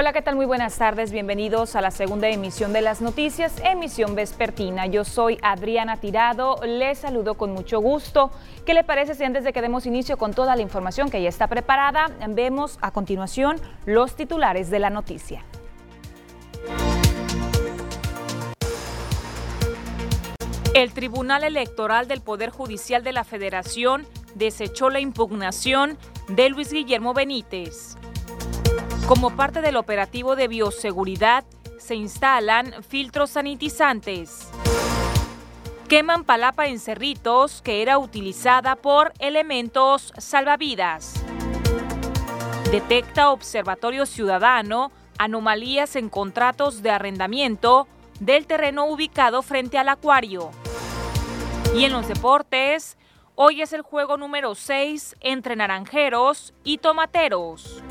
Hola, ¿qué tal? Muy buenas tardes. Bienvenidos a la segunda emisión de las noticias, emisión vespertina. Yo soy Adriana Tirado. Les saludo con mucho gusto. ¿Qué le parece si antes de que demos inicio con toda la información que ya está preparada, vemos a continuación los titulares de la noticia? El Tribunal Electoral del Poder Judicial de la Federación desechó la impugnación de Luis Guillermo Benítez. Como parte del operativo de bioseguridad, se instalan filtros sanitizantes. Queman palapa en cerritos que era utilizada por elementos salvavidas. Detecta Observatorio Ciudadano anomalías en contratos de arrendamiento del terreno ubicado frente al acuario. Y en los deportes, hoy es el juego número 6 entre naranjeros y tomateros.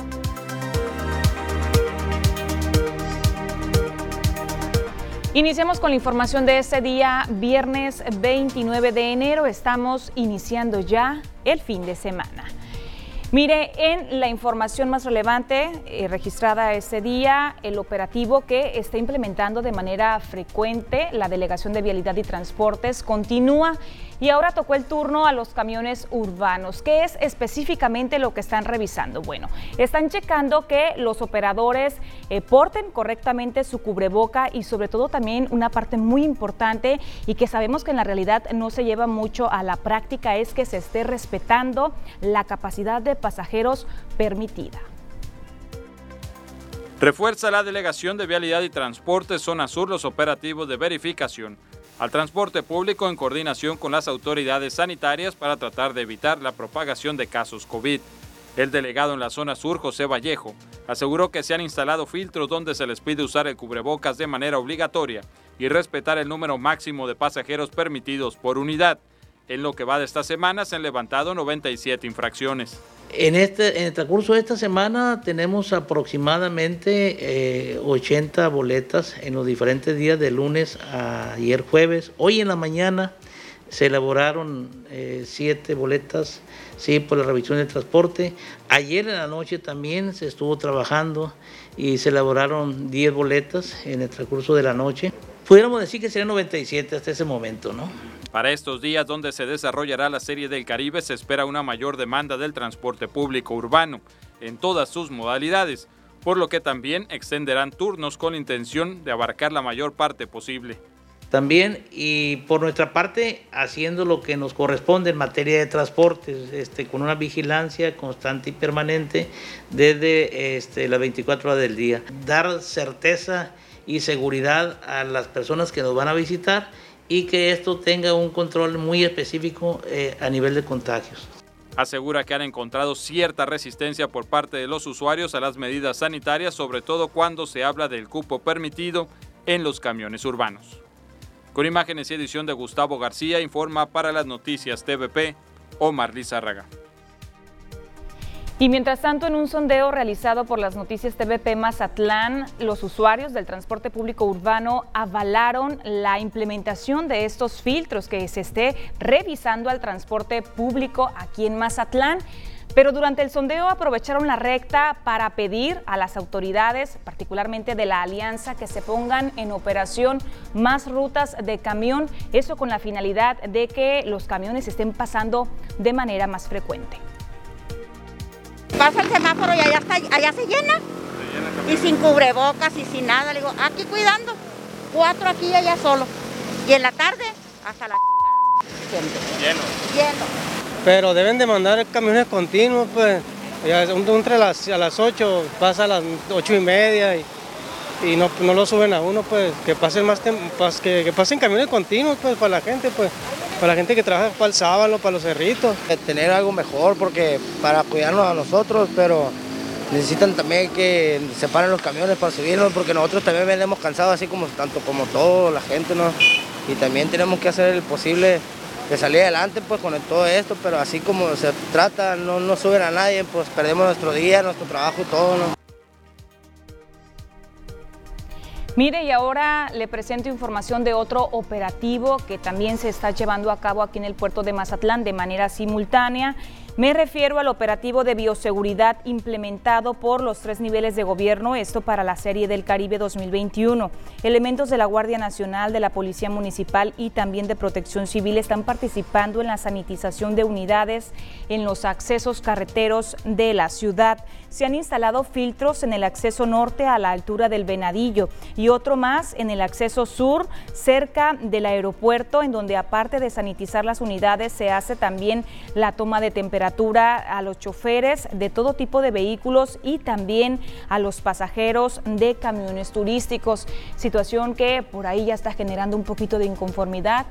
Iniciamos con la información de este día, viernes 29 de enero. Estamos iniciando ya el fin de semana. Mire, en la información más relevante eh, registrada ese día, el operativo que está implementando de manera frecuente la Delegación de Vialidad y Transportes continúa y ahora tocó el turno a los camiones urbanos. ¿Qué es específicamente lo que están revisando? Bueno, están checando que los operadores eh, porten correctamente su cubreboca y sobre todo también una parte muy importante y que sabemos que en la realidad no se lleva mucho a la práctica es que se esté respetando la capacidad de pasajeros permitida. Refuerza la Delegación de Vialidad y Transporte Zona Sur los operativos de verificación al transporte público en coordinación con las autoridades sanitarias para tratar de evitar la propagación de casos COVID. El delegado en la zona sur, José Vallejo, aseguró que se han instalado filtros donde se les pide usar el cubrebocas de manera obligatoria y respetar el número máximo de pasajeros permitidos por unidad. En lo que va de esta semana se han levantado 97 infracciones. En, este, en el transcurso de esta semana tenemos aproximadamente 80 eh, boletas en los diferentes días de lunes a ayer jueves. Hoy en la mañana se elaboraron eh, siete boletas sí, por la revisión del transporte. Ayer en la noche también se estuvo trabajando y se elaboraron 10 boletas en el transcurso de la noche. Pudiéramos decir que serían 97 hasta ese momento, ¿no? Para estos días donde se desarrollará la Serie del Caribe se espera una mayor demanda del transporte público urbano en todas sus modalidades, por lo que también extenderán turnos con intención de abarcar la mayor parte posible. También y por nuestra parte haciendo lo que nos corresponde en materia de transportes, este, con una vigilancia constante y permanente desde este, las 24 horas del día. Dar certeza y seguridad a las personas que nos van a visitar y que esto tenga un control muy específico eh, a nivel de contagios. Asegura que han encontrado cierta resistencia por parte de los usuarios a las medidas sanitarias, sobre todo cuando se habla del cupo permitido en los camiones urbanos. Con imágenes y edición de Gustavo García, informa para las noticias TVP Omar Lizárraga. Y mientras tanto, en un sondeo realizado por las noticias TVP Mazatlán, los usuarios del transporte público urbano avalaron la implementación de estos filtros que se esté revisando al transporte público aquí en Mazatlán. Pero durante el sondeo aprovecharon la recta para pedir a las autoridades, particularmente de la alianza, que se pongan en operación más rutas de camión, eso con la finalidad de que los camiones estén pasando de manera más frecuente pasa el semáforo y allá, está, allá se llena. y sin cubrebocas y sin nada. Le digo, aquí cuidando. Cuatro aquí y allá solo. Y en la tarde, hasta la Lleno. Lleno. Pero deben de mandar camiones continuos, pues. Entre las, a las 8, pasa a las ocho y media y, y no, no, lo suben a uno, pues. Que pasen más que, que pasen camiones continuos, pues, para la gente, pues para la gente que trabaja para el sábado, para los cerritos. Tener algo mejor porque para cuidarnos a nosotros, pero necesitan también que separen los camiones para subirnos porque nosotros también venimos cansados así como tanto como toda la gente, ¿no? Y también tenemos que hacer el posible de salir adelante pues con todo esto, pero así como se trata, no, no suben a nadie, pues perdemos nuestro día, nuestro trabajo, todo, ¿no? Mire, y ahora le presento información de otro operativo que también se está llevando a cabo aquí en el puerto de Mazatlán de manera simultánea. Me refiero al operativo de bioseguridad implementado por los tres niveles de gobierno, esto para la Serie del Caribe 2021. Elementos de la Guardia Nacional, de la Policía Municipal y también de Protección Civil están participando en la sanitización de unidades en los accesos carreteros de la ciudad. Se han instalado filtros en el acceso norte a la altura del Venadillo y otro más en el acceso sur cerca del aeropuerto, en donde aparte de sanitizar las unidades se hace también la toma de temperatura a los choferes de todo tipo de vehículos y también a los pasajeros de camiones turísticos, situación que por ahí ya está generando un poquito de inconformidad,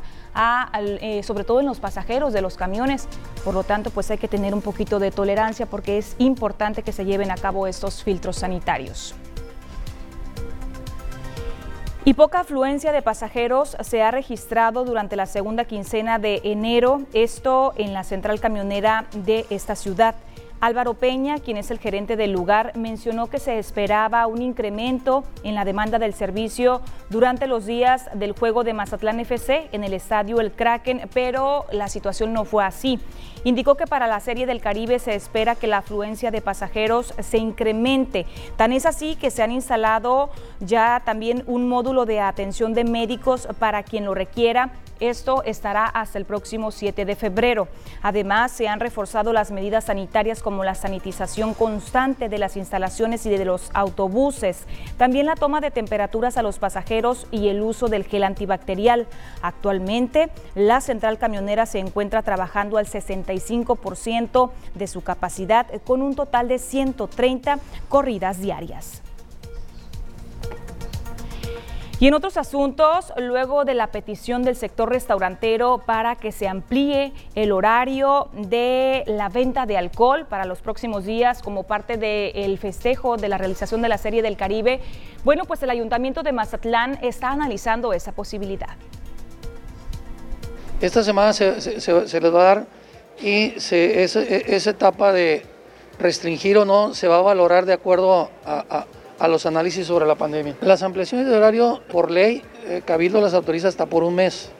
eh, sobre todo en los pasajeros de los camiones. Por lo tanto, pues hay que tener un poquito de tolerancia porque es importante que se lleven a cabo estos filtros sanitarios. Y poca afluencia de pasajeros se ha registrado durante la segunda quincena de enero, esto en la central camionera de esta ciudad. Álvaro Peña, quien es el gerente del lugar, mencionó que se esperaba un incremento en la demanda del servicio durante los días del juego de Mazatlán FC en el estadio El Kraken, pero la situación no fue así. Indicó que para la Serie del Caribe se espera que la afluencia de pasajeros se incremente. Tan es así que se han instalado ya también un módulo de atención de médicos para quien lo requiera esto estará hasta el próximo 7 de febrero. Además, se han reforzado las medidas sanitarias como la sanitización constante de las instalaciones y de los autobuses, también la toma de temperaturas a los pasajeros y el uso del gel antibacterial. Actualmente, la central camionera se encuentra trabajando al 65% de su capacidad con un total de 130 corridas diarias. Y en otros asuntos, luego de la petición del sector restaurantero para que se amplíe el horario de la venta de alcohol para los próximos días como parte del festejo de la realización de la Serie del Caribe, bueno, pues el Ayuntamiento de Mazatlán está analizando esa posibilidad. Esta semana se, les va a dar y esa etapa de restringir o no se va a valorar de acuerdo a a los análisis sobre la pandemia. Las ampliaciones de horario por ley, eh, Cabildo las autoriza hasta por un mes.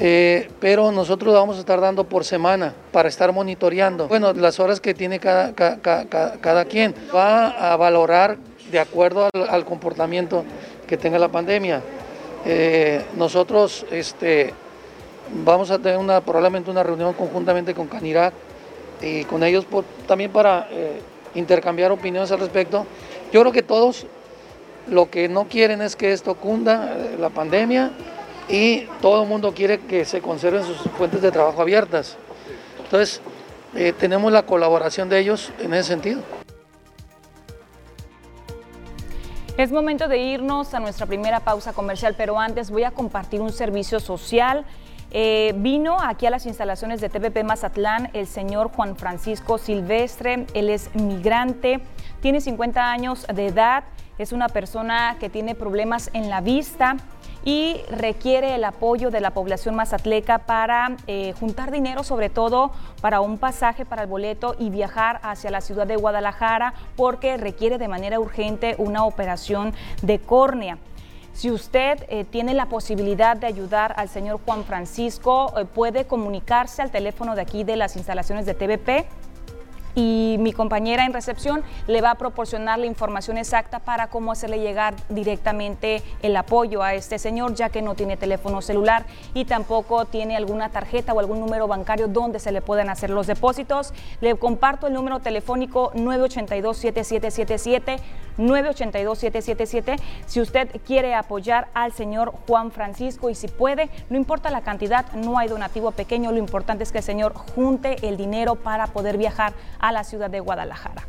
Eh, pero nosotros vamos a estar dando por semana para estar monitoreando. Bueno, las horas que tiene cada, cada, quien va a valorar de acuerdo al, comportamiento que tenga la pandemia. Eh, nosotros este, vamos a tener una, probablemente una reunión conjuntamente con Canirac y con ellos también para intercambiar opiniones al respecto yo creo que todos lo que no quieren es que esto cunda eh, la pandemia y todo el mundo quiere que se conserven sus fuentes de trabajo abiertas. Entonces, eh, tenemos la colaboración de ellos en ese sentido. Es momento de irnos a nuestra primera pausa comercial, pero antes voy a compartir un servicio social. Eh, vino aquí a las instalaciones de TVP Mazatlán el señor Juan Francisco Silvestre, él es migrante, tiene 50 años de edad, es una persona que tiene problemas en la vista y requiere el apoyo de la población mazatleca para eh, juntar dinero, sobre todo para un pasaje para el boleto y viajar hacia la ciudad de Guadalajara porque requiere de manera urgente una operación de córnea. Si usted eh, tiene la posibilidad de ayudar al señor Juan Francisco, eh, puede comunicarse al teléfono de aquí de las instalaciones de TVP y mi compañera en recepción le va a proporcionar la información exacta para cómo hacerle llegar directamente el apoyo a este señor, ya que no tiene teléfono celular y tampoco tiene alguna tarjeta o algún número bancario donde se le puedan hacer los depósitos. Le comparto el número telefónico 982-7777, 982-777, si usted quiere apoyar al señor Juan Francisco y si puede, no importa la cantidad, no hay donativo pequeño, lo importante es que el señor junte el dinero para poder viajar a la ciudad de Guadalajara.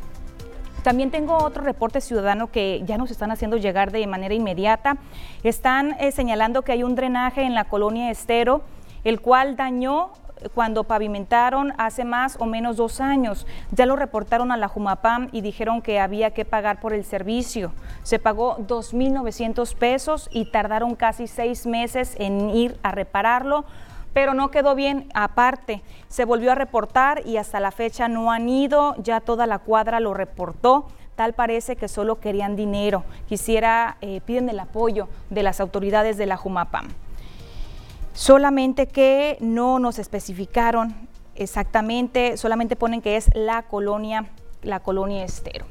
También tengo otro reporte ciudadano que ya nos están haciendo llegar de manera inmediata. Están eh, señalando que hay un drenaje en la colonia Estero, el cual dañó cuando pavimentaron hace más o menos dos años. Ya lo reportaron a la Jumapam y dijeron que había que pagar por el servicio. Se pagó 2.900 pesos y tardaron casi seis meses en ir a repararlo pero no quedó bien aparte. Se volvió a reportar y hasta la fecha no han ido, ya toda la cuadra lo reportó. Tal parece que solo querían dinero. Quisiera, eh, piden el apoyo de las autoridades de la Jumapam. Solamente que no nos especificaron exactamente, solamente ponen que es la colonia, la colonia Estero.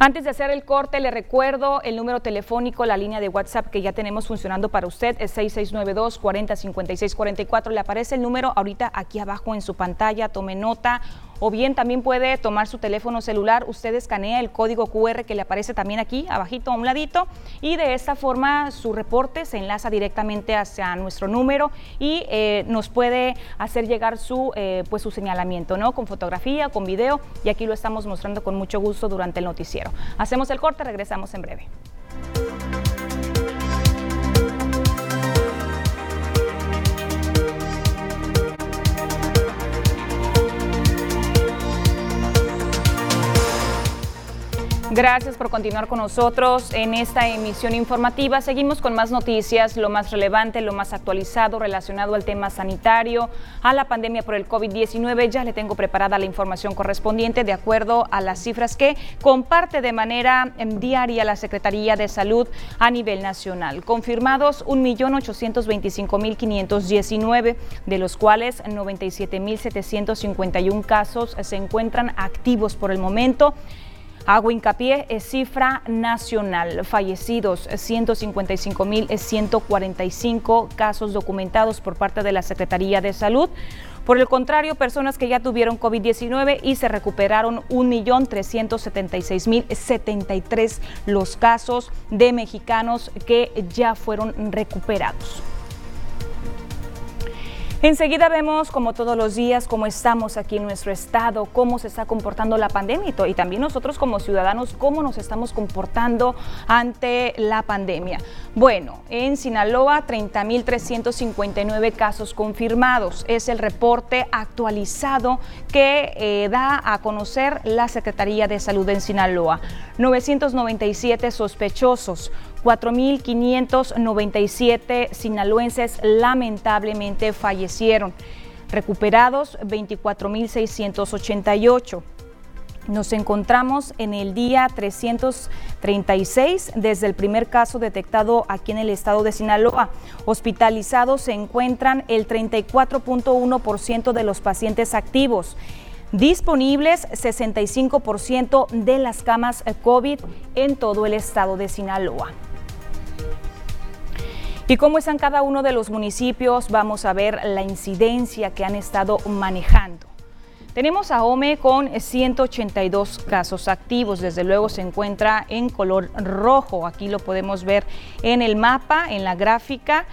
Antes de hacer el corte, le recuerdo el número telefónico, la línea de WhatsApp que ya tenemos funcionando para usted es 6692 405644. Le aparece el número ahorita aquí abajo en su pantalla, tome nota o bien también puede tomar su teléfono celular, usted escanea el código QR que le aparece también aquí, abajito a un ladito, y de esta forma su reporte se enlaza directamente hacia nuestro número y eh, nos puede hacer llegar su, eh, pues su señalamiento, ¿no? Con fotografía, con video, y aquí lo estamos mostrando con mucho gusto durante el noticiero. Hacemos el corte, regresamos en breve. Gracias por continuar con nosotros en esta emisión informativa. Seguimos con más noticias, lo más relevante, lo más actualizado relacionado al tema sanitario, a la pandemia por el COVID-19. Ya le tengo preparada la información correspondiente de acuerdo a las cifras que comparte de manera em, diaria la Secretaría de Salud a nivel nacional. Confirmados 1.825.519, de los cuales 97.751 casos se encuentran activos por el momento. Hago hincapié, es cifra nacional. Fallecidos, 155.145 casos documentados por parte de la Secretaría de Salud. Por el contrario, personas que ya tuvieron COVID-19 y se recuperaron 1.376.073 los casos de mexicanos que ya fueron recuperados. Enseguida vemos, como todos los días, cómo estamos aquí en nuestro estado, cómo se está comportando la pandemia y también nosotros como ciudadanos, cómo nos estamos comportando ante la pandemia. Bueno, en Sinaloa, 30.359 casos confirmados. Es el reporte actualizado que eh, da a conocer la Secretaría de Salud en Sinaloa. 997 sospechosos. 4.597 sinaloenses lamentablemente fallecieron. Recuperados 24.688. Nos encontramos en el día 336 desde el primer caso detectado aquí en el estado de Sinaloa. Hospitalizados se encuentran el 34.1% de los pacientes activos. Disponibles 65% de las camas COVID en todo el estado de Sinaloa. ¿Y cómo están cada uno de los municipios? Vamos a ver la incidencia que han estado manejando. Tenemos a OME con 182 casos activos, desde luego se encuentra en color rojo, aquí lo podemos ver en el mapa, en la gráfica.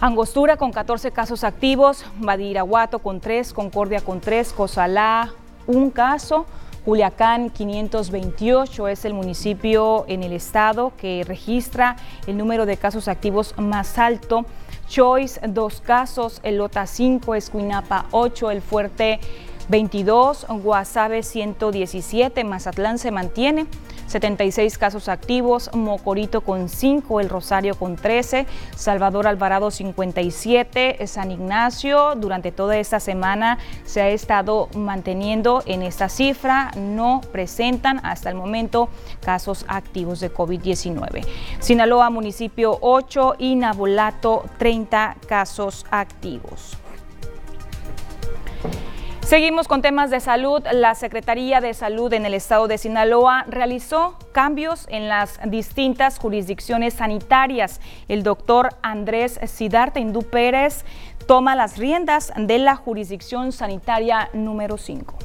Angostura con 14 casos activos, Badiraguato con 3, Concordia con 3, Cozalá un caso, Culiacán 528 es el municipio en el estado que registra el número de casos activos más alto. Choice, dos casos, Elota 5, Escuinapa 8, El Fuerte 22, Guasave 117, Mazatlán se mantiene. 76 casos activos, Mocorito con 5, El Rosario con 13, Salvador Alvarado 57, San Ignacio durante toda esta semana se ha estado manteniendo en esta cifra, no presentan hasta el momento casos activos de COVID-19. Sinaloa municipio 8 y Nabolato 30 casos activos. Seguimos con temas de salud. La Secretaría de Salud en el estado de Sinaloa realizó cambios en las distintas jurisdicciones sanitarias. El doctor Andrés Sidarta Indú Pérez toma las riendas de la jurisdicción sanitaria número 5.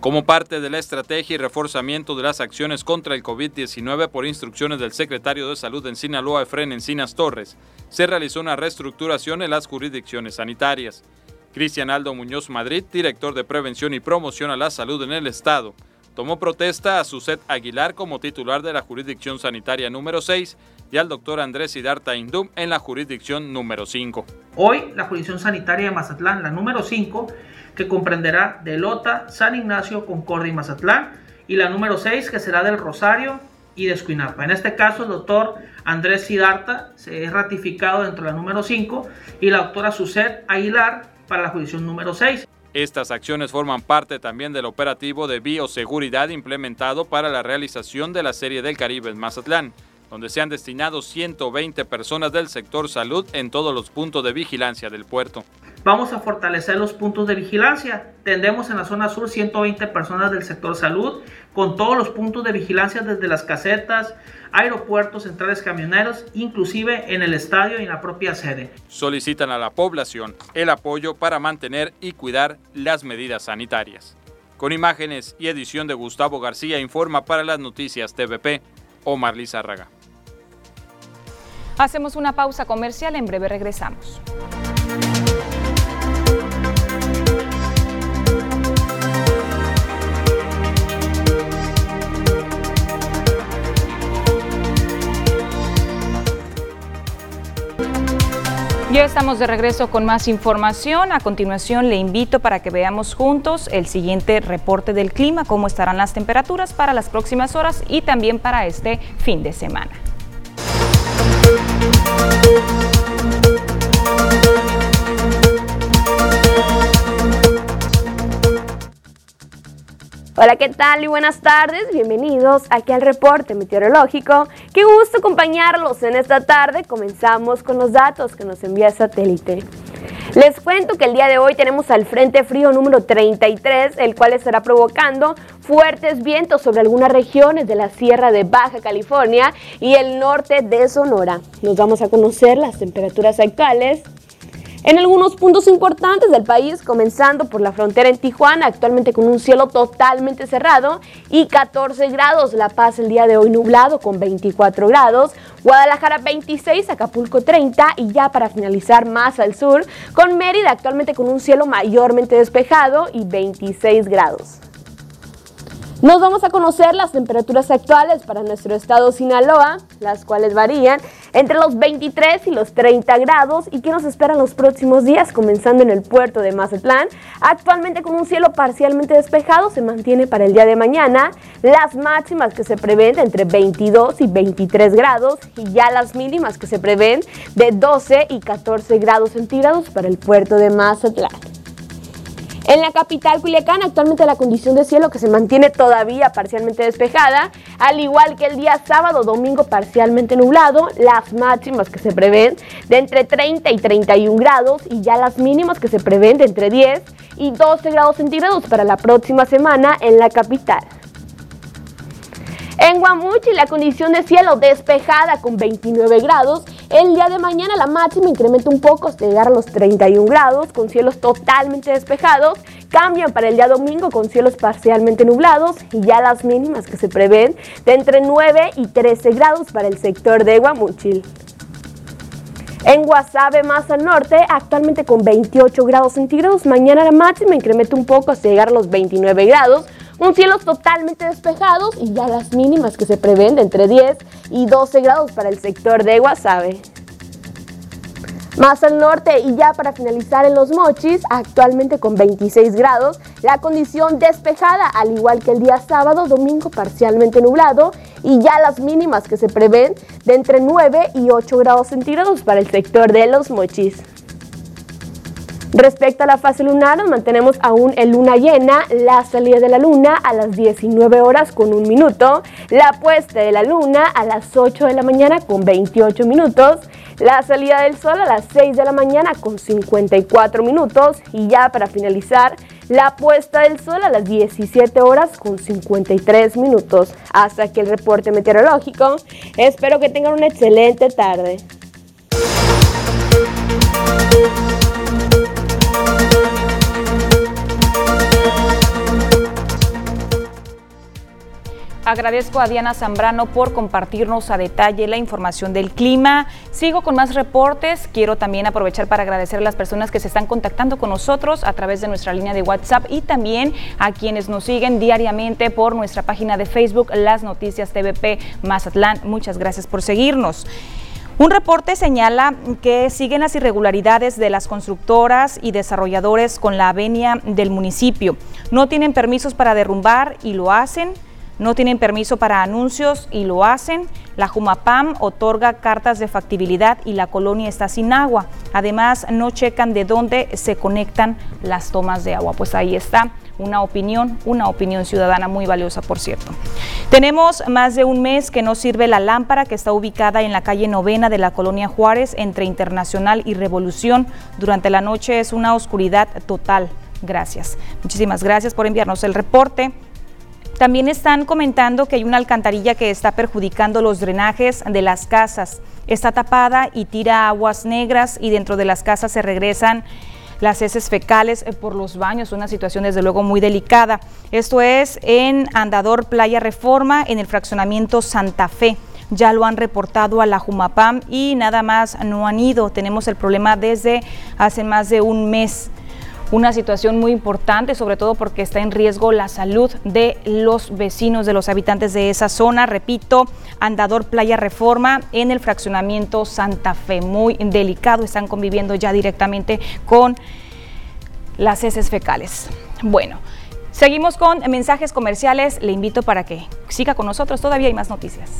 Como parte de la estrategia y reforzamiento de las acciones contra el COVID-19 por instrucciones del secretario de Salud en Sinaloa, Efren Encinas Torres, se realizó una reestructuración en las jurisdicciones sanitarias. Cristian Aldo Muñoz Madrid, director de Prevención y Promoción a la Salud en el Estado, tomó protesta a Suset Aguilar como titular de la jurisdicción sanitaria número 6 y al doctor Andrés Sidarta Indum en la jurisdicción número 5. Hoy la jurisdicción sanitaria de Mazatlán, la número 5, que comprenderá de Lota, San Ignacio, Concordia y Mazatlán, y la número 6, que será del Rosario y de Escuinapa. En este caso, el doctor Andrés Sidarta se es ratificado dentro de la número 5 y la doctora Suset Aguilar para la jurisdicción número 6. Estas acciones forman parte también del operativo de bioseguridad implementado para la realización de la Serie del Caribe en Mazatlán, donde se han destinado 120 personas del sector salud en todos los puntos de vigilancia del puerto. Vamos a fortalecer los puntos de vigilancia. Tendemos en la zona sur 120 personas del sector salud, con todos los puntos de vigilancia desde las casetas, aeropuertos, centrales camioneros, inclusive en el estadio y en la propia sede. Solicitan a la población el apoyo para mantener y cuidar las medidas sanitarias. Con imágenes y edición de Gustavo García informa para las noticias TVP, Omar Lizárraga. Hacemos una pausa comercial, en breve regresamos. Ya estamos de regreso con más información. A continuación le invito para que veamos juntos el siguiente reporte del clima, cómo estarán las temperaturas para las próximas horas y también para este fin de semana. Hola, ¿qué tal y buenas tardes? Bienvenidos aquí al reporte meteorológico. Qué gusto acompañarlos en esta tarde. Comenzamos con los datos que nos envía el satélite. Les cuento que el día de hoy tenemos al Frente Frío número 33, el cual estará provocando fuertes vientos sobre algunas regiones de la Sierra de Baja California y el norte de Sonora. Nos vamos a conocer las temperaturas actuales en algunos puntos importantes del país, comenzando por la frontera en Tijuana, actualmente con un cielo totalmente cerrado y 14 grados. La Paz el día de hoy nublado con 24 grados. Guadalajara 26, Acapulco 30 y ya para finalizar más al sur, con Mérida actualmente con un cielo mayormente despejado y 26 grados. Nos vamos a conocer las temperaturas actuales para nuestro estado Sinaloa, las cuales varían entre los 23 y los 30 grados y que nos esperan los próximos días, comenzando en el puerto de Mazatlán. Actualmente con un cielo parcialmente despejado se mantiene para el día de mañana las máximas que se prevén entre 22 y 23 grados y ya las mínimas que se prevén de 12 y 14 grados centígrados para el puerto de Mazatlán. En la capital Culiacán actualmente la condición de cielo que se mantiene todavía parcialmente despejada, al igual que el día sábado, domingo parcialmente nublado, las máximas que se prevén de entre 30 y 31 grados y ya las mínimas que se prevén de entre 10 y 12 grados centígrados para la próxima semana en la capital. En Guamuchi la condición de cielo despejada con 29 grados. El día de mañana la máxima incrementa un poco hasta llegar a los 31 grados con cielos totalmente despejados. Cambian para el día domingo con cielos parcialmente nublados y ya las mínimas que se prevén de entre 9 y 13 grados para el sector de Guamuchil. En Guasave, más al norte, actualmente con 28 grados centígrados. Mañana la máxima incrementa un poco hasta llegar a los 29 grados un cielo totalmente despejados y ya las mínimas que se prevén de entre 10 y 12 grados para el sector de Guasave. Más al norte y ya para finalizar en los mochis, actualmente con 26 grados, la condición despejada, al igual que el día sábado, domingo parcialmente nublado y ya las mínimas que se prevén de entre 9 y 8 grados centígrados para el sector de los mochis. Respecto a la fase lunar, nos mantenemos aún en luna llena, la salida de la luna a las 19 horas con un minuto, la puesta de la luna a las 8 de la mañana con 28 minutos, la salida del sol a las 6 de la mañana con 54 minutos y ya para finalizar, la puesta del sol a las 17 horas con 53 minutos. Hasta aquí el reporte meteorológico. Espero que tengan una excelente tarde. Agradezco a Diana Zambrano por compartirnos a detalle la información del clima. Sigo con más reportes. Quiero también aprovechar para agradecer a las personas que se están contactando con nosotros a través de nuestra línea de WhatsApp y también a quienes nos siguen diariamente por nuestra página de Facebook, Las Noticias TVP Mazatlán. Muchas gracias por seguirnos. Un reporte señala que siguen las irregularidades de las constructoras y desarrolladores con la venia del municipio. No tienen permisos para derrumbar y lo hacen no tienen permiso para anuncios y lo hacen. La Jumapam otorga cartas de factibilidad y la colonia está sin agua. Además, no checan de dónde se conectan las tomas de agua. Pues ahí está una opinión, una opinión ciudadana muy valiosa, por cierto. Tenemos más de un mes que no sirve la lámpara que está ubicada en la calle novena de la colonia Juárez entre Internacional y Revolución. Durante la noche es una oscuridad total. Gracias. Muchísimas gracias por enviarnos el reporte. También están comentando que hay una alcantarilla que está perjudicando los drenajes de las casas. Está tapada y tira aguas negras y dentro de las casas se regresan las heces fecales eh, por los baños, una situación desde luego muy delicada. Esto es en Andador Playa Reforma, en el fraccionamiento Santa Fe. Ya lo han reportado a la Jumapam y nada más no han ido. Tenemos el problema desde hace más de un mes una situación muy importante, sobre todo porque está en riesgo la salud de los vecinos, de los habitantes de esa zona. Repito, Andador Playa Reforma en el fraccionamiento Santa Fe, muy delicado, están conviviendo ya directamente con las heces fecales. Bueno. Seguimos con mensajes comerciales. Le invito para que siga con nosotros. Todavía hay más noticias.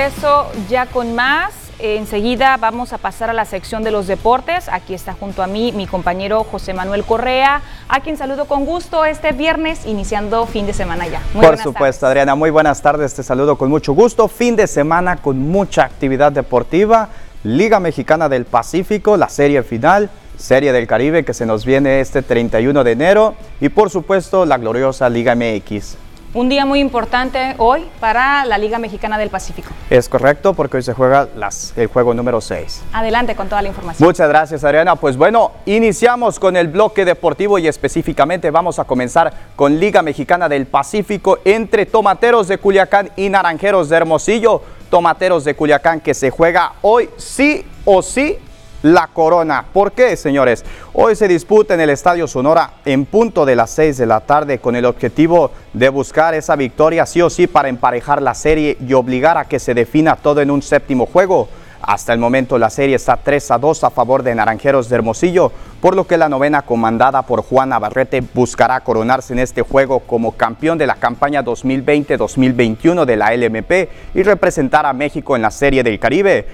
Regreso ya con más. Enseguida vamos a pasar a la sección de los deportes. Aquí está junto a mí mi compañero José Manuel Correa, a quien saludo con gusto este viernes, iniciando fin de semana ya. Por supuesto, Adriana, muy buenas tardes. Te saludo con mucho gusto. Fin de semana con mucha actividad deportiva. Liga Mexicana del Pacífico, la serie final. Serie del Caribe que se nos viene este 31 de enero y por supuesto la gloriosa Liga MX. Un día muy importante hoy para la Liga Mexicana del Pacífico. Es correcto, porque hoy se juega las, el juego número 6. Adelante con toda la información. Muchas gracias, Adriana. Pues bueno, iniciamos con el bloque deportivo y específicamente vamos a comenzar con Liga Mexicana del Pacífico entre Tomateros de Culiacán y Naranjeros de Hermosillo. Tomateros de Culiacán que se juega hoy sí o sí la corona. ¿Por qué, señores? Hoy se disputa en el Estadio Sonora en punto de las 6 de la tarde con el objetivo de buscar esa victoria sí o sí para emparejar la serie y obligar a que se defina todo en un séptimo juego. Hasta el momento la serie está 3 a 2 a favor de Naranjeros de Hermosillo, por lo que la novena comandada por Juan Navarrete buscará coronarse en este juego como campeón de la campaña 2020-2021 de la LMP y representar a México en la Serie del Caribe.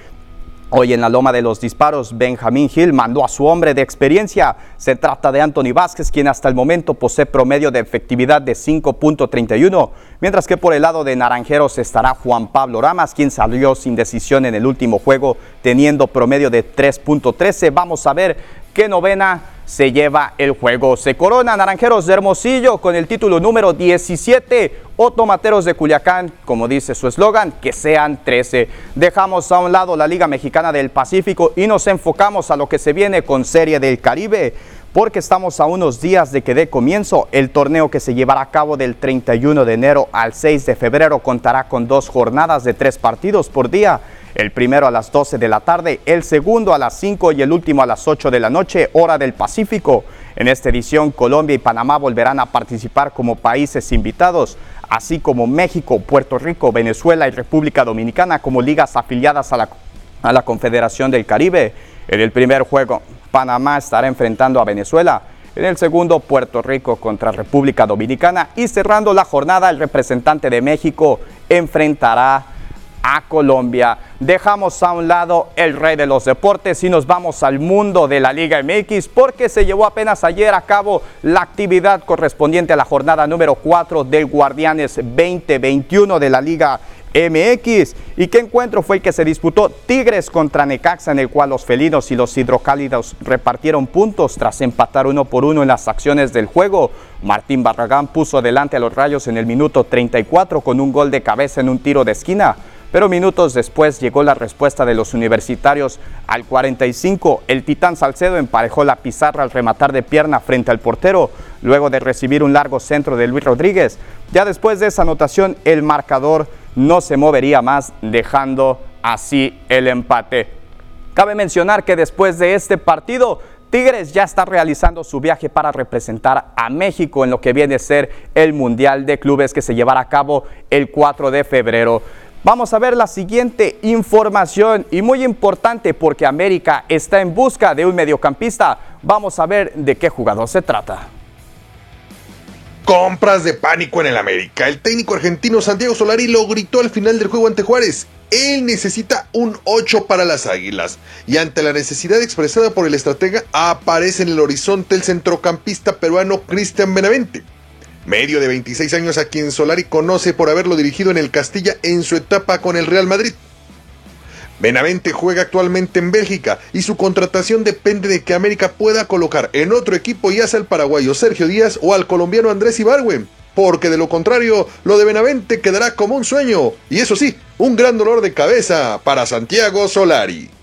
Hoy en la Loma de los Disparos, Benjamín Hill mandó a su hombre de experiencia. Se trata de Anthony Vázquez, quien hasta el momento posee promedio de efectividad de 5.31, mientras que por el lado de Naranjeros estará Juan Pablo Ramas, quien salió sin decisión en el último juego, teniendo promedio de 3.13. Vamos a ver qué novena se lleva el juego. Se corona Naranjeros de Hermosillo con el título número 17 o Tomateros de Culiacán, como dice su eslogan, que sean 13. Dejamos a un lado la Liga Mexicana del Pacífico y nos enfocamos a lo que se viene con Serie del Caribe porque estamos a unos días de que dé comienzo el torneo que se llevará a cabo del 31 de enero al 6 de febrero. Contará con dos jornadas de tres partidos por día el primero a las 12 de la tarde, el segundo a las 5 y el último a las 8 de la noche, hora del Pacífico. En esta edición, Colombia y Panamá volverán a participar como países invitados, así como México, Puerto Rico, Venezuela y República Dominicana como ligas afiliadas a la, a la Confederación del Caribe. En el primer juego, Panamá estará enfrentando a Venezuela. En el segundo, Puerto Rico contra República Dominicana. Y cerrando la jornada, el representante de México enfrentará a Colombia. Dejamos a un lado el rey de los deportes y nos vamos al mundo de la Liga MX porque se llevó apenas ayer a cabo la actividad correspondiente a la jornada número 4 del Guardianes 2021 de la Liga MX. ¿Y qué encuentro fue el que se disputó Tigres contra Necaxa, en el cual los felinos y los hidrocálidos repartieron puntos tras empatar uno por uno en las acciones del juego? Martín Barragán puso adelante a los rayos en el minuto 34 con un gol de cabeza en un tiro de esquina. Pero minutos después llegó la respuesta de los universitarios. Al 45, el Titán Salcedo emparejó la pizarra al rematar de pierna frente al portero, luego de recibir un largo centro de Luis Rodríguez. Ya después de esa anotación, el marcador no se movería más, dejando así el empate. Cabe mencionar que después de este partido, Tigres ya está realizando su viaje para representar a México en lo que viene a ser el Mundial de Clubes que se llevará a cabo el 4 de febrero. Vamos a ver la siguiente información y muy importante porque América está en busca de un mediocampista. Vamos a ver de qué jugador se trata. Compras de pánico en el América. El técnico argentino Santiago Solari lo gritó al final del juego ante Juárez. Él necesita un 8 para las Águilas. Y ante la necesidad expresada por el estratega, aparece en el horizonte el centrocampista peruano Cristian Benavente medio de 26 años a quien Solari conoce por haberlo dirigido en el Castilla en su etapa con el Real Madrid. Benavente juega actualmente en Bélgica y su contratación depende de que América pueda colocar en otro equipo ya sea al paraguayo Sergio Díaz o al colombiano Andrés Ibargüen, porque de lo contrario lo de Benavente quedará como un sueño y eso sí, un gran dolor de cabeza para Santiago Solari.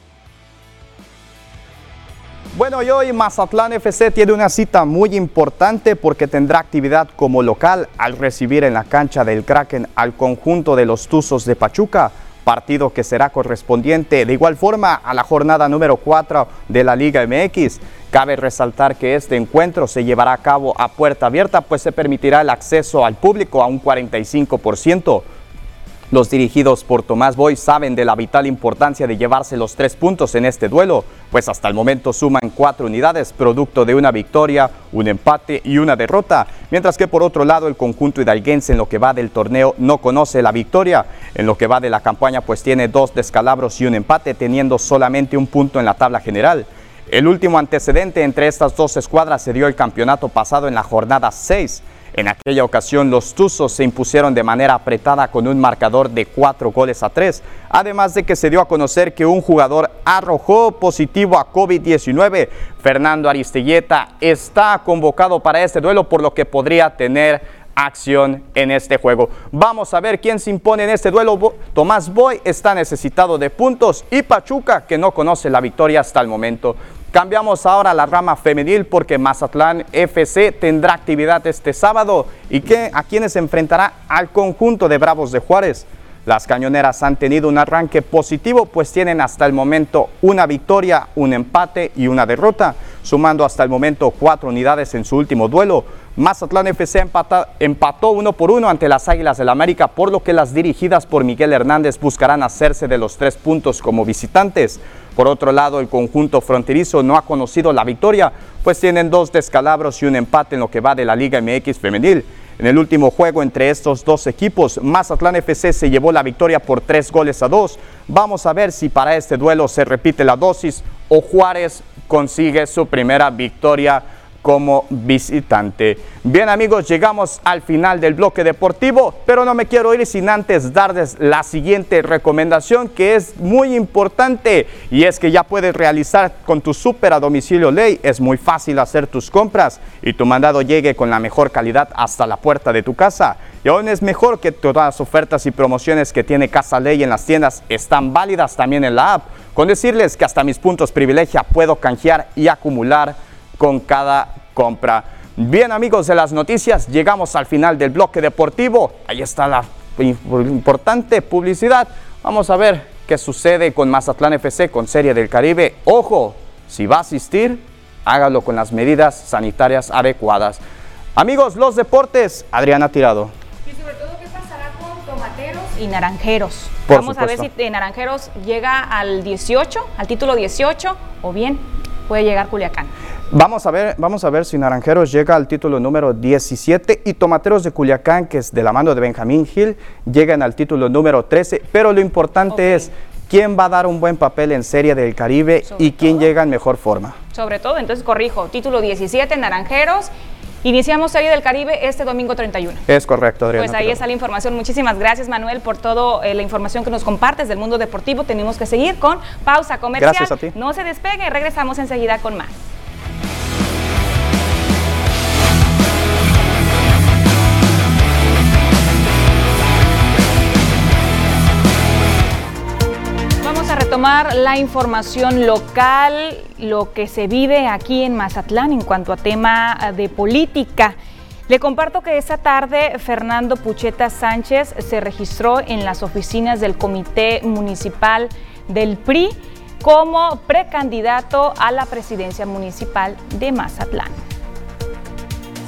Bueno, y hoy Mazatlán FC tiene una cita muy importante porque tendrá actividad como local al recibir en la cancha del Kraken al conjunto de los Tuzos de Pachuca, partido que será correspondiente de igual forma a la jornada número 4 de la Liga MX. Cabe resaltar que este encuentro se llevará a cabo a puerta abierta, pues se permitirá el acceso al público a un 45%. Los dirigidos por Tomás Boy saben de la vital importancia de llevarse los tres puntos en este duelo, pues hasta el momento suman cuatro unidades, producto de una victoria, un empate y una derrota, mientras que por otro lado el conjunto hidalguense en lo que va del torneo no conoce la victoria, en lo que va de la campaña pues tiene dos descalabros y un empate, teniendo solamente un punto en la tabla general. El último antecedente entre estas dos escuadras se dio el campeonato pasado en la jornada 6, en aquella ocasión los Tuzos se impusieron de manera apretada con un marcador de cuatro goles a tres, además de que se dio a conocer que un jugador arrojó positivo a COVID-19. Fernando Aristelleta está convocado para este duelo por lo que podría tener acción en este juego. Vamos a ver quién se impone en este duelo. Tomás Boy está necesitado de puntos y Pachuca que no conoce la victoria hasta el momento. Cambiamos ahora a la rama femenil porque Mazatlán FC tendrá actividad este sábado y que a quienes enfrentará al conjunto de Bravos de Juárez. Las cañoneras han tenido un arranque positivo, pues tienen hasta el momento una victoria, un empate y una derrota, sumando hasta el momento cuatro unidades en su último duelo. Mazatlán FC empató uno por uno ante las Águilas del América, por lo que las dirigidas por Miguel Hernández buscarán hacerse de los tres puntos como visitantes. Por otro lado, el conjunto fronterizo no ha conocido la victoria, pues tienen dos descalabros y un empate en lo que va de la Liga MX femenil. En el último juego entre estos dos equipos, Mazatlán FC se llevó la victoria por tres goles a dos. Vamos a ver si para este duelo se repite la dosis o Juárez consigue su primera victoria como visitante. Bien amigos, llegamos al final del bloque deportivo, pero no me quiero ir sin antes darles la siguiente recomendación que es muy importante y es que ya puedes realizar con tu super a domicilio ley. Es muy fácil hacer tus compras y tu mandado llegue con la mejor calidad hasta la puerta de tu casa. Y aún es mejor que todas las ofertas y promociones que tiene Casa Ley en las tiendas están válidas también en la app. Con decirles que hasta mis puntos privilegia puedo canjear y acumular con cada compra. Bien amigos de las noticias, llegamos al final del bloque deportivo. Ahí está la importante publicidad. Vamos a ver qué sucede con Mazatlán FC, con Serie del Caribe. Ojo, si va a asistir, hágalo con las medidas sanitarias adecuadas. Amigos, los deportes, Adriana Tirado. Y sobre todo, ¿qué pasará con tomateros y naranjeros? Vamos a ver si Naranjeros llega al 18, al título 18, o bien puede llegar Culiacán. Vamos a ver, vamos a ver si Naranjeros llega al título número 17 y Tomateros de Culiacán, que es de la mano de Benjamín Gil, llegan al título número 13, pero lo importante es quién va a dar un buen papel en Serie del Caribe y quién llega en mejor forma. Sobre todo, entonces corrijo, título 17 Naranjeros Iniciamos Serie del Caribe este domingo 31. Es correcto, Adriana. Pues ahí está la información. Muchísimas gracias, Manuel, por toda eh, la información que nos compartes del mundo deportivo. Tenemos que seguir con pausa comercial. Gracias a ti. No se despegue, regresamos enseguida con más. La información local, lo que se vive aquí en Mazatlán en cuanto a tema ah, de política. Le comparto que esta tarde Fernando Pucheta Sánchez se registró en las oficinas del Comité Municipal del PRI como precandidato a la presidencia municipal de Mazatlán.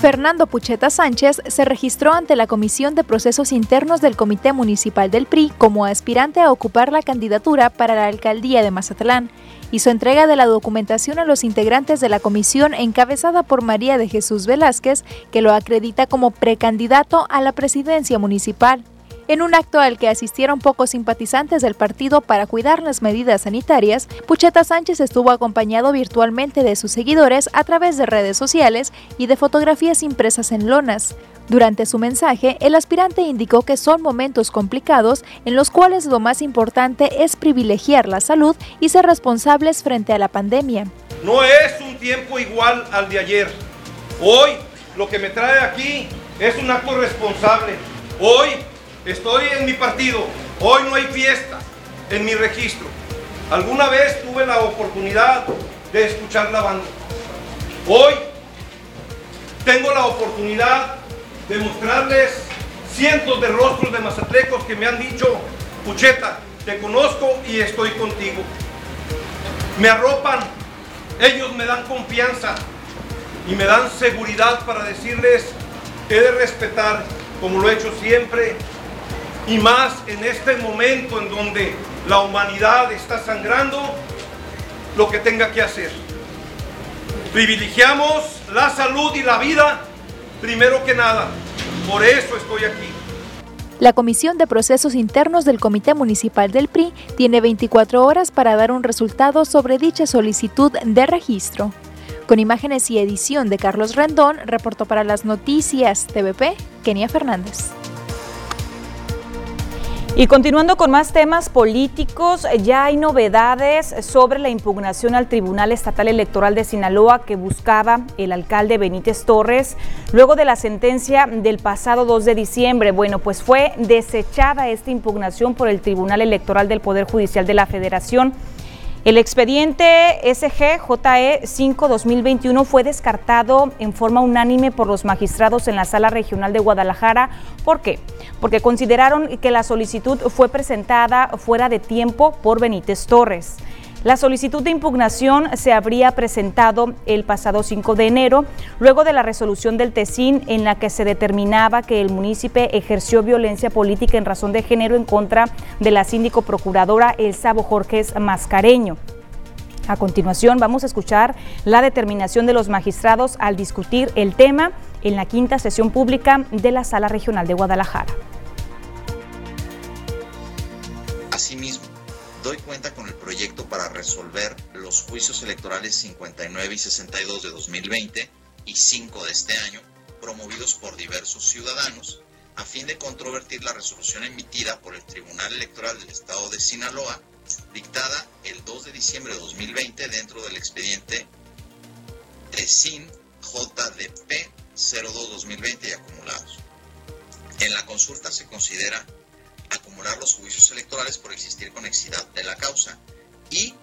Fernando Pucheta Sánchez se registró ante la Comisión de Procesos Internos del Comité Municipal del PRI como aspirante a ocupar la candidatura para la alcaldía de Mazatlán. Hizo entrega de la documentación a los integrantes de la comisión encabezada por María de Jesús Velázquez, que lo acredita como precandidato a la presidencia municipal. En un acto al que asistieron pocos simpatizantes del partido para cuidar las medidas sanitarias, Pucheta Sánchez estuvo acompañado virtualmente de sus seguidores a través de redes sociales y de fotografías impresas en lonas. Durante su mensaje, el aspirante indicó que son momentos complicados en los cuales lo más importante es privilegiar la salud y ser responsables frente a la pandemia. No es un tiempo igual al de ayer. Hoy lo que me trae aquí es un acto responsable. Hoy Estoy en mi partido. Hoy no hay fiesta en mi registro. Alguna vez tuve la oportunidad de escuchar la banda. Hoy tengo la oportunidad de mostrarles cientos de rostros de mazatlecos que me han dicho, Pucheta, te conozco y estoy contigo. Me arropan, ellos me dan confianza y me dan seguridad para decirles que he de respetar, como lo he hecho siempre, y más en este momento en donde la humanidad está sangrando, lo que tenga que hacer. Privilegiamos la salud y la vida primero que nada. Por eso estoy aquí. La Comisión de Procesos Internos del Comité Municipal del PRI tiene 24 horas para dar un resultado sobre dicha solicitud de registro. Con imágenes y edición de Carlos Rendón, reportó para las noticias TVP, Kenia Fernández. Y continuando con más temas políticos, ya hay novedades sobre la impugnación al Tribunal Estatal Electoral de Sinaloa que buscaba el alcalde Benítez Torres luego de la sentencia del pasado 2 de diciembre. Bueno, pues fue desechada esta impugnación por el Tribunal Electoral del Poder Judicial de la Federación el expediente SGJE 5-2021 fue descartado en forma unánime por los magistrados en la Sala Regional de Guadalajara. ¿Por qué? Porque consideraron que la solicitud fue presentada fuera de tiempo por Benítez Torres. La solicitud de impugnación se habría presentado el pasado 5 de enero, luego de la resolución del TESIN en la que se determinaba que el municipio ejerció violencia política en razón de género en contra de la síndico procuradora El Sabo Jorges Mascareño. A continuación vamos a escuchar la determinación de los magistrados al discutir el tema en la quinta sesión pública de la Sala Regional de Guadalajara. Asimismo, doy cuenta con el proyecto para resolver los juicios electorales 59 y 62 de 2020 y 5 de este año, promovidos por diversos ciudadanos, a fin de controvertir la resolución emitida por el Tribunal Electoral del Estado de Sinaloa, dictada el 2 de diciembre de 2020 dentro del expediente TESIN JDP 02-2020 y acumulados. En la consulta se considera acumular los juicios electorales por existir conexidad de la causa y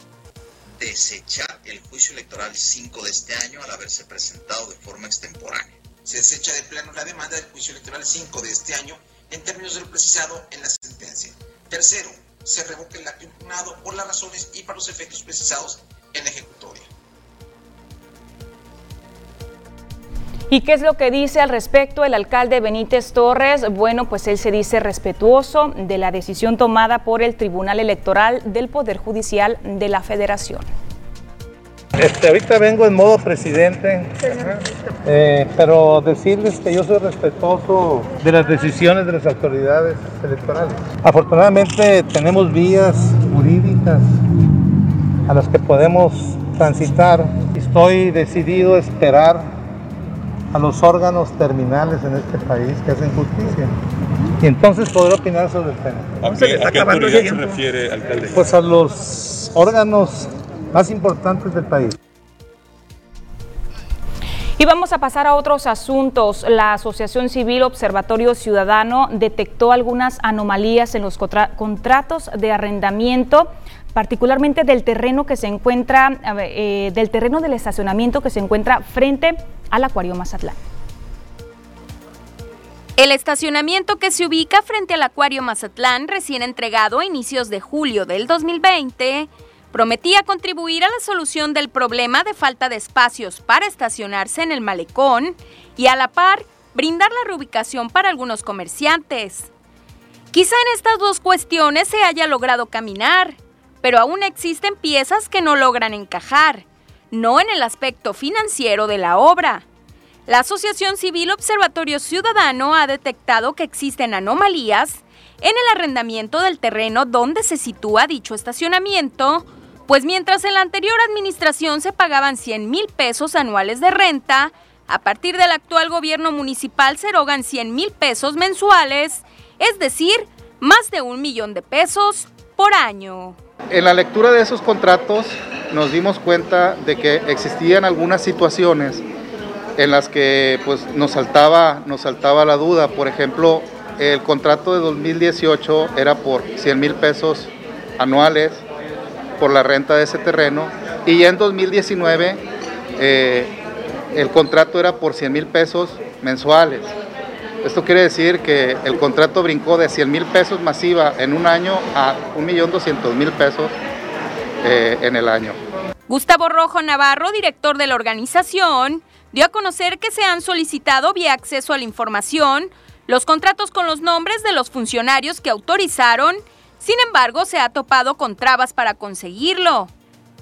desechar el juicio electoral 5 de este año al haberse presentado de forma extemporánea. Se desecha de plano la demanda del juicio electoral 5 de este año en términos de lo precisado en la sentencia. Tercero, se revoca el acto impugnado por las razones y para los efectos precisados en la ejecutoria. ¿Y qué es lo que dice al respecto el alcalde Benítez Torres? Bueno, pues él se dice respetuoso de la decisión tomada por el Tribunal Electoral del Poder Judicial de la Federación. Este, ahorita vengo en modo presidente, eh, pero decirles que yo soy respetuoso de las decisiones de las autoridades electorales. Afortunadamente tenemos vías jurídicas a las que podemos transitar. Estoy decidido a esperar a los órganos terminales en este país que hacen justicia. Y entonces poder opinar sobre el tema. ¿A qué, a qué autoridad se refiere, alcalde? Pues a los órganos más importantes del país. Y vamos a pasar a otros asuntos. La Asociación Civil Observatorio Ciudadano detectó algunas anomalías en los contratos de arrendamiento particularmente del terreno que se encuentra, eh, del terreno del estacionamiento que se encuentra frente al Acuario Mazatlán. El estacionamiento que se ubica frente al Acuario Mazatlán, recién entregado a inicios de julio del 2020, prometía contribuir a la solución del problema de falta de espacios para estacionarse en el malecón y a la par brindar la reubicación para algunos comerciantes. Quizá en estas dos cuestiones se haya logrado caminar, pero aún existen piezas que no logran encajar, no en el aspecto financiero de la obra. La Asociación Civil Observatorio Ciudadano ha detectado que existen anomalías en el arrendamiento del terreno donde se sitúa dicho estacionamiento, pues mientras en la anterior administración se pagaban 100 mil pesos anuales de renta, a partir del actual gobierno municipal se erogan 100 mil pesos mensuales es decir, más de un millón de pesos por año. En la lectura de esos contratos nos dimos cuenta de que existían algunas situaciones en las que pues, nos, saltaba, nos saltaba la duda. Por ejemplo, el contrato de 2018 era por 100 mil pesos anuales por la renta de ese terreno y en 2019 eh, el contrato era por 100 mil pesos mensuales. Esto quiere decir que el contrato brincó de 100 mil pesos masiva en un año a 1.200.000 pesos eh, en el año. Gustavo Rojo Navarro, director de la organización, dio a conocer que se han solicitado vía acceso a la información los contratos con los nombres de los funcionarios que autorizaron, sin embargo se ha topado con trabas para conseguirlo.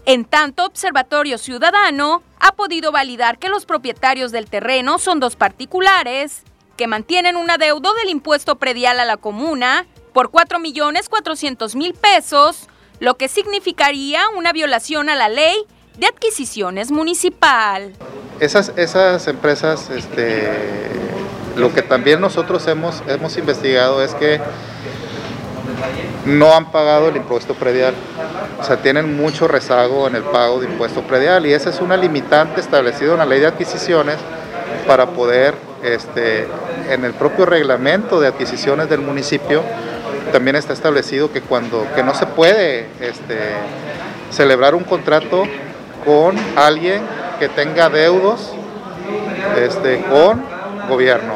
En tanto, Observatorio Ciudadano ha podido validar que los propietarios del terreno son dos particulares que mantienen un adeudo del impuesto predial a la comuna por 4.400.000 pesos, lo que significaría una violación a la ley de adquisiciones municipal. Esas, esas empresas, este, lo que también nosotros hemos, hemos investigado es que no han pagado el impuesto predial. O sea, tienen mucho rezago en el pago de impuesto predial y esa es una limitante establecida en la ley de adquisiciones para poder este, en el propio reglamento de adquisiciones del municipio también está establecido que cuando que no se puede este, celebrar un contrato con alguien que tenga deudos este, con gobierno.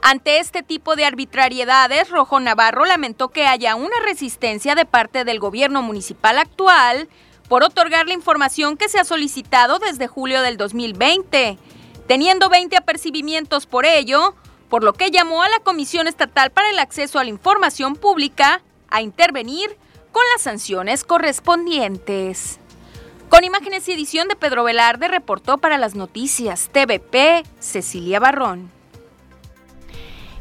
Ante este tipo de arbitrariedades, Rojo Navarro lamentó que haya una resistencia de parte del gobierno municipal actual por otorgar la información que se ha solicitado desde julio del 2020 teniendo 20 apercibimientos por ello, por lo que llamó a la Comisión Estatal para el Acceso a la Información Pública a intervenir con las sanciones correspondientes. Con imágenes y edición de Pedro Velarde, reportó para las noticias TVP Cecilia Barrón.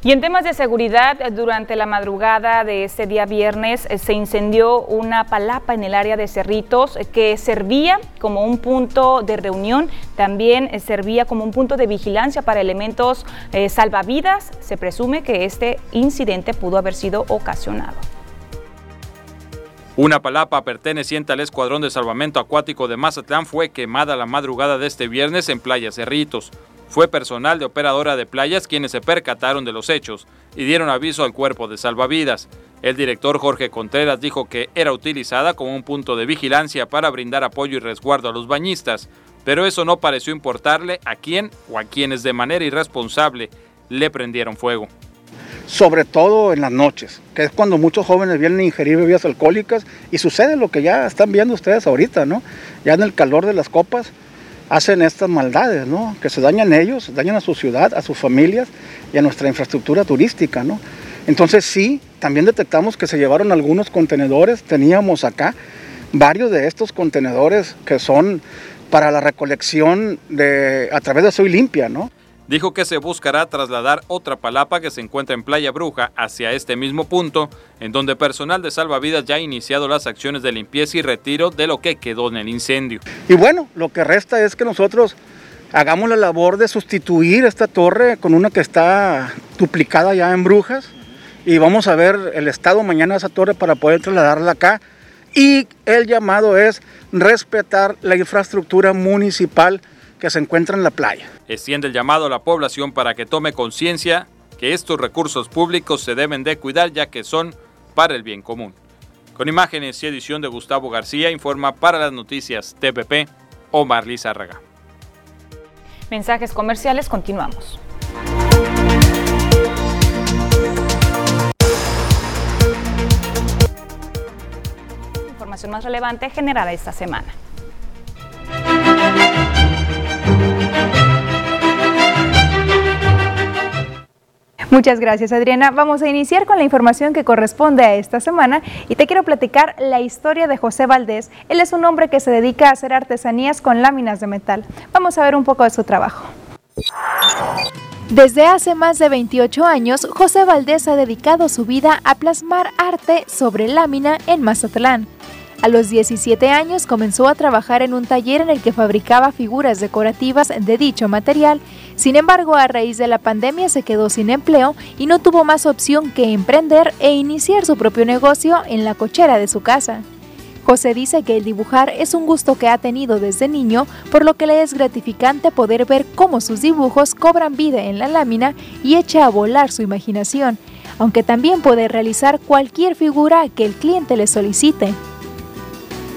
Y en temas de seguridad, durante la madrugada de este día viernes eh, se incendió una palapa en el área de Cerritos eh, que servía como un punto de reunión, también eh, servía como un punto de vigilancia para elementos salvavidas. Se presume que este incidente pudo haber sido ocasionado. Una palapa perteneciente al Escuadrón de Salvamento Acuático de Mazatlán fue quemada la madrugada de este viernes en Playa Cerritos. Fue personal de operadora de playas quienes se percataron de los hechos y dieron aviso al cuerpo de salvavidas. El director Jorge Contreras dijo que era utilizada como un punto de vigilancia para brindar apoyo y resguardo a los bañistas, pero eso no pareció importarle a quién o a quienes de manera irresponsable le prendieron fuego. Sobre todo en las noches, que es cuando muchos jóvenes vienen a ingerir bebidas alcohólicas y sucede lo que ya están viendo ustedes ahorita, ¿no? Ya en el calor de las copas, hacen estas maldades, ¿no? Que se dañan ellos, dañan a su ciudad, a sus familias y a nuestra infraestructura turística, ¿no? Entonces sí, también detectamos que se llevaron algunos contenedores, teníamos acá varios de estos contenedores que son para la recolección de, a través de Soy Limpia, ¿no? Dijo que se buscará trasladar otra palapa que se encuentra en Playa Bruja hacia este mismo punto, en donde personal de salvavidas ya ha iniciado las acciones de limpieza y retiro de lo que quedó en el incendio. Y bueno, lo que resta es que nosotros hagamos la labor de sustituir esta torre con una que está duplicada ya en Brujas y vamos a ver el estado mañana de esa torre para poder trasladarla acá. Y el llamado es respetar la infraestructura municipal que se encuentra en la playa. Extiende el llamado a la población para que tome conciencia que estos recursos públicos se deben de cuidar ya que son para el bien común. Con imágenes y edición de Gustavo García, informa para las noticias TPP Omar Lizárraga. Mensajes comerciales, continuamos. información más relevante generada esta semana. Muchas gracias Adriana. Vamos a iniciar con la información que corresponde a esta semana y te quiero platicar la historia de José Valdés. Él es un hombre que se dedica a hacer artesanías con láminas de metal. Vamos a ver un poco de su trabajo. Desde hace más de 28 años, José Valdés ha dedicado su vida a plasmar arte sobre lámina en Mazatlán. A los 17 años comenzó a trabajar en un taller en el que fabricaba figuras decorativas de dicho material. Sin embargo, a raíz de la pandemia se quedó sin empleo y no tuvo más opción que emprender e iniciar su propio negocio en la cochera de su casa. José dice que el dibujar es un gusto que ha tenido desde niño, por lo que le es gratificante poder ver cómo sus dibujos cobran vida en la lámina y echa a volar su imaginación, aunque también puede realizar cualquier figura que el cliente le solicite.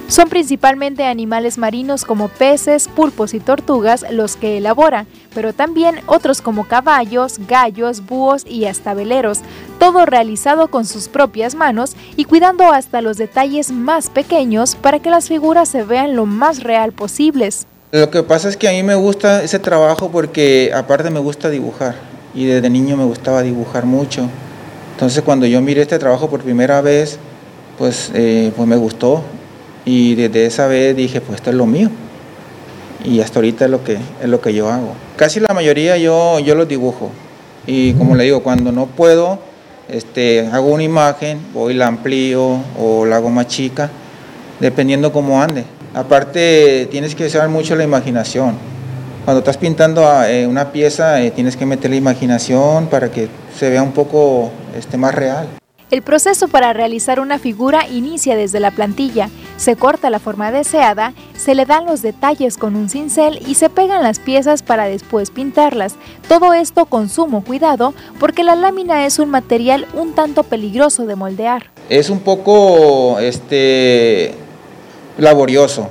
Son principalmente animales marinos como peces, pulpos y tortugas los que elabora, pero también otros como caballos, gallos, búhos y hasta veleros, todo realizado con sus propias manos y cuidando hasta los detalles más pequeños para que las figuras se vean lo más real posibles. Lo que pasa es que a mí me gusta ese trabajo porque aparte me gusta dibujar y desde niño me gustaba dibujar mucho. Entonces cuando yo miré este trabajo por primera vez, pues, eh, pues me gustó y desde esa vez dije, pues esto es lo mío. Y hasta ahorita es lo que, es lo que yo hago. Casi la mayoría yo, yo los dibujo. Y como le digo, cuando no puedo, este, hago una imagen, voy la amplío o la hago más chica, dependiendo cómo ande. Aparte, tienes que usar mucho la imaginación. Cuando estás pintando eh, una pieza, eh, tienes que meter la imaginación para que se vea un poco este, más real. El proceso para realizar una figura inicia desde la plantilla. Se corta la forma deseada, se le dan los detalles con un cincel y se pegan las piezas para después pintarlas. Todo esto con sumo cuidado porque la lámina es un material un tanto peligroso de moldear. Es un poco este, laborioso.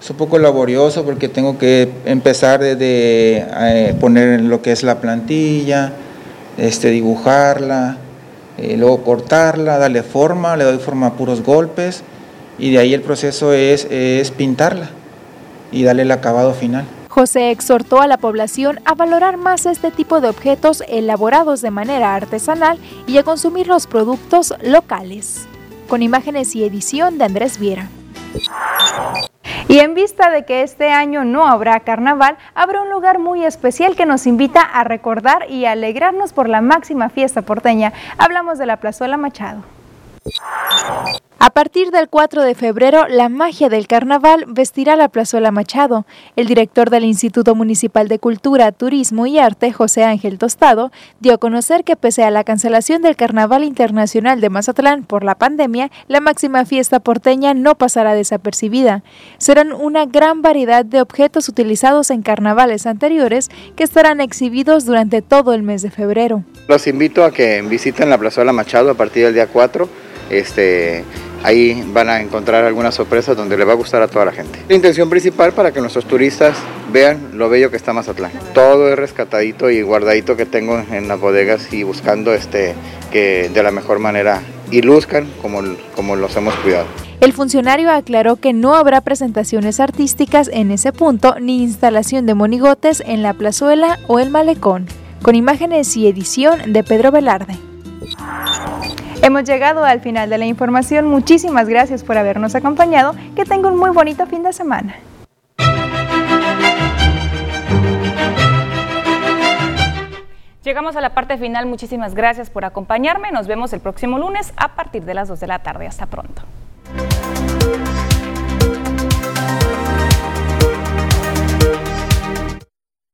Es un poco laborioso porque tengo que empezar desde eh, poner lo que es la plantilla, este, dibujarla, eh, luego cortarla, darle forma, le doy forma a puros golpes y de ahí el proceso es, es pintarla y darle el acabado final. José exhortó a la población a valorar más este tipo de objetos elaborados de manera artesanal y a consumir los productos locales. Con imágenes y edición de Andrés Viera. Y en vista de que este año no habrá carnaval, habrá un lugar muy especial que nos invita a recordar y alegrarnos por la máxima fiesta porteña. Hablamos de la Plazuela Machado. A partir del 4 de febrero, la magia del carnaval vestirá la Plazuela Machado. El director del Instituto Municipal de Cultura, Turismo y Arte, José Ángel Tostado, dio a conocer que pese a la cancelación del Carnaval Internacional de Mazatlán por la pandemia, la máxima fiesta porteña no pasará desapercibida. Serán una gran variedad de objetos utilizados en carnavales anteriores que estarán exhibidos durante todo el mes de febrero. Los invito a que visiten la Plazuela Machado a partir del día 4. Este, Ahí van a encontrar algunas sorpresas donde le va a gustar a toda la gente. La intención principal para que nuestros turistas vean lo bello que está Mazatlán. Todo es rescatadito y guardadito que tengo en las bodegas y buscando este, que de la mejor manera iluzcan como, como los hemos cuidado. El funcionario aclaró que no habrá presentaciones artísticas en ese punto ni instalación de monigotes en la plazuela o el malecón, con imágenes y edición de Pedro Velarde. Hemos llegado al final de la información. Muchísimas gracias por habernos acompañado. Que tenga un muy bonito fin de semana. Llegamos a la parte final. Muchísimas gracias por acompañarme. Nos vemos el próximo lunes a partir de las 2 de la tarde. Hasta pronto.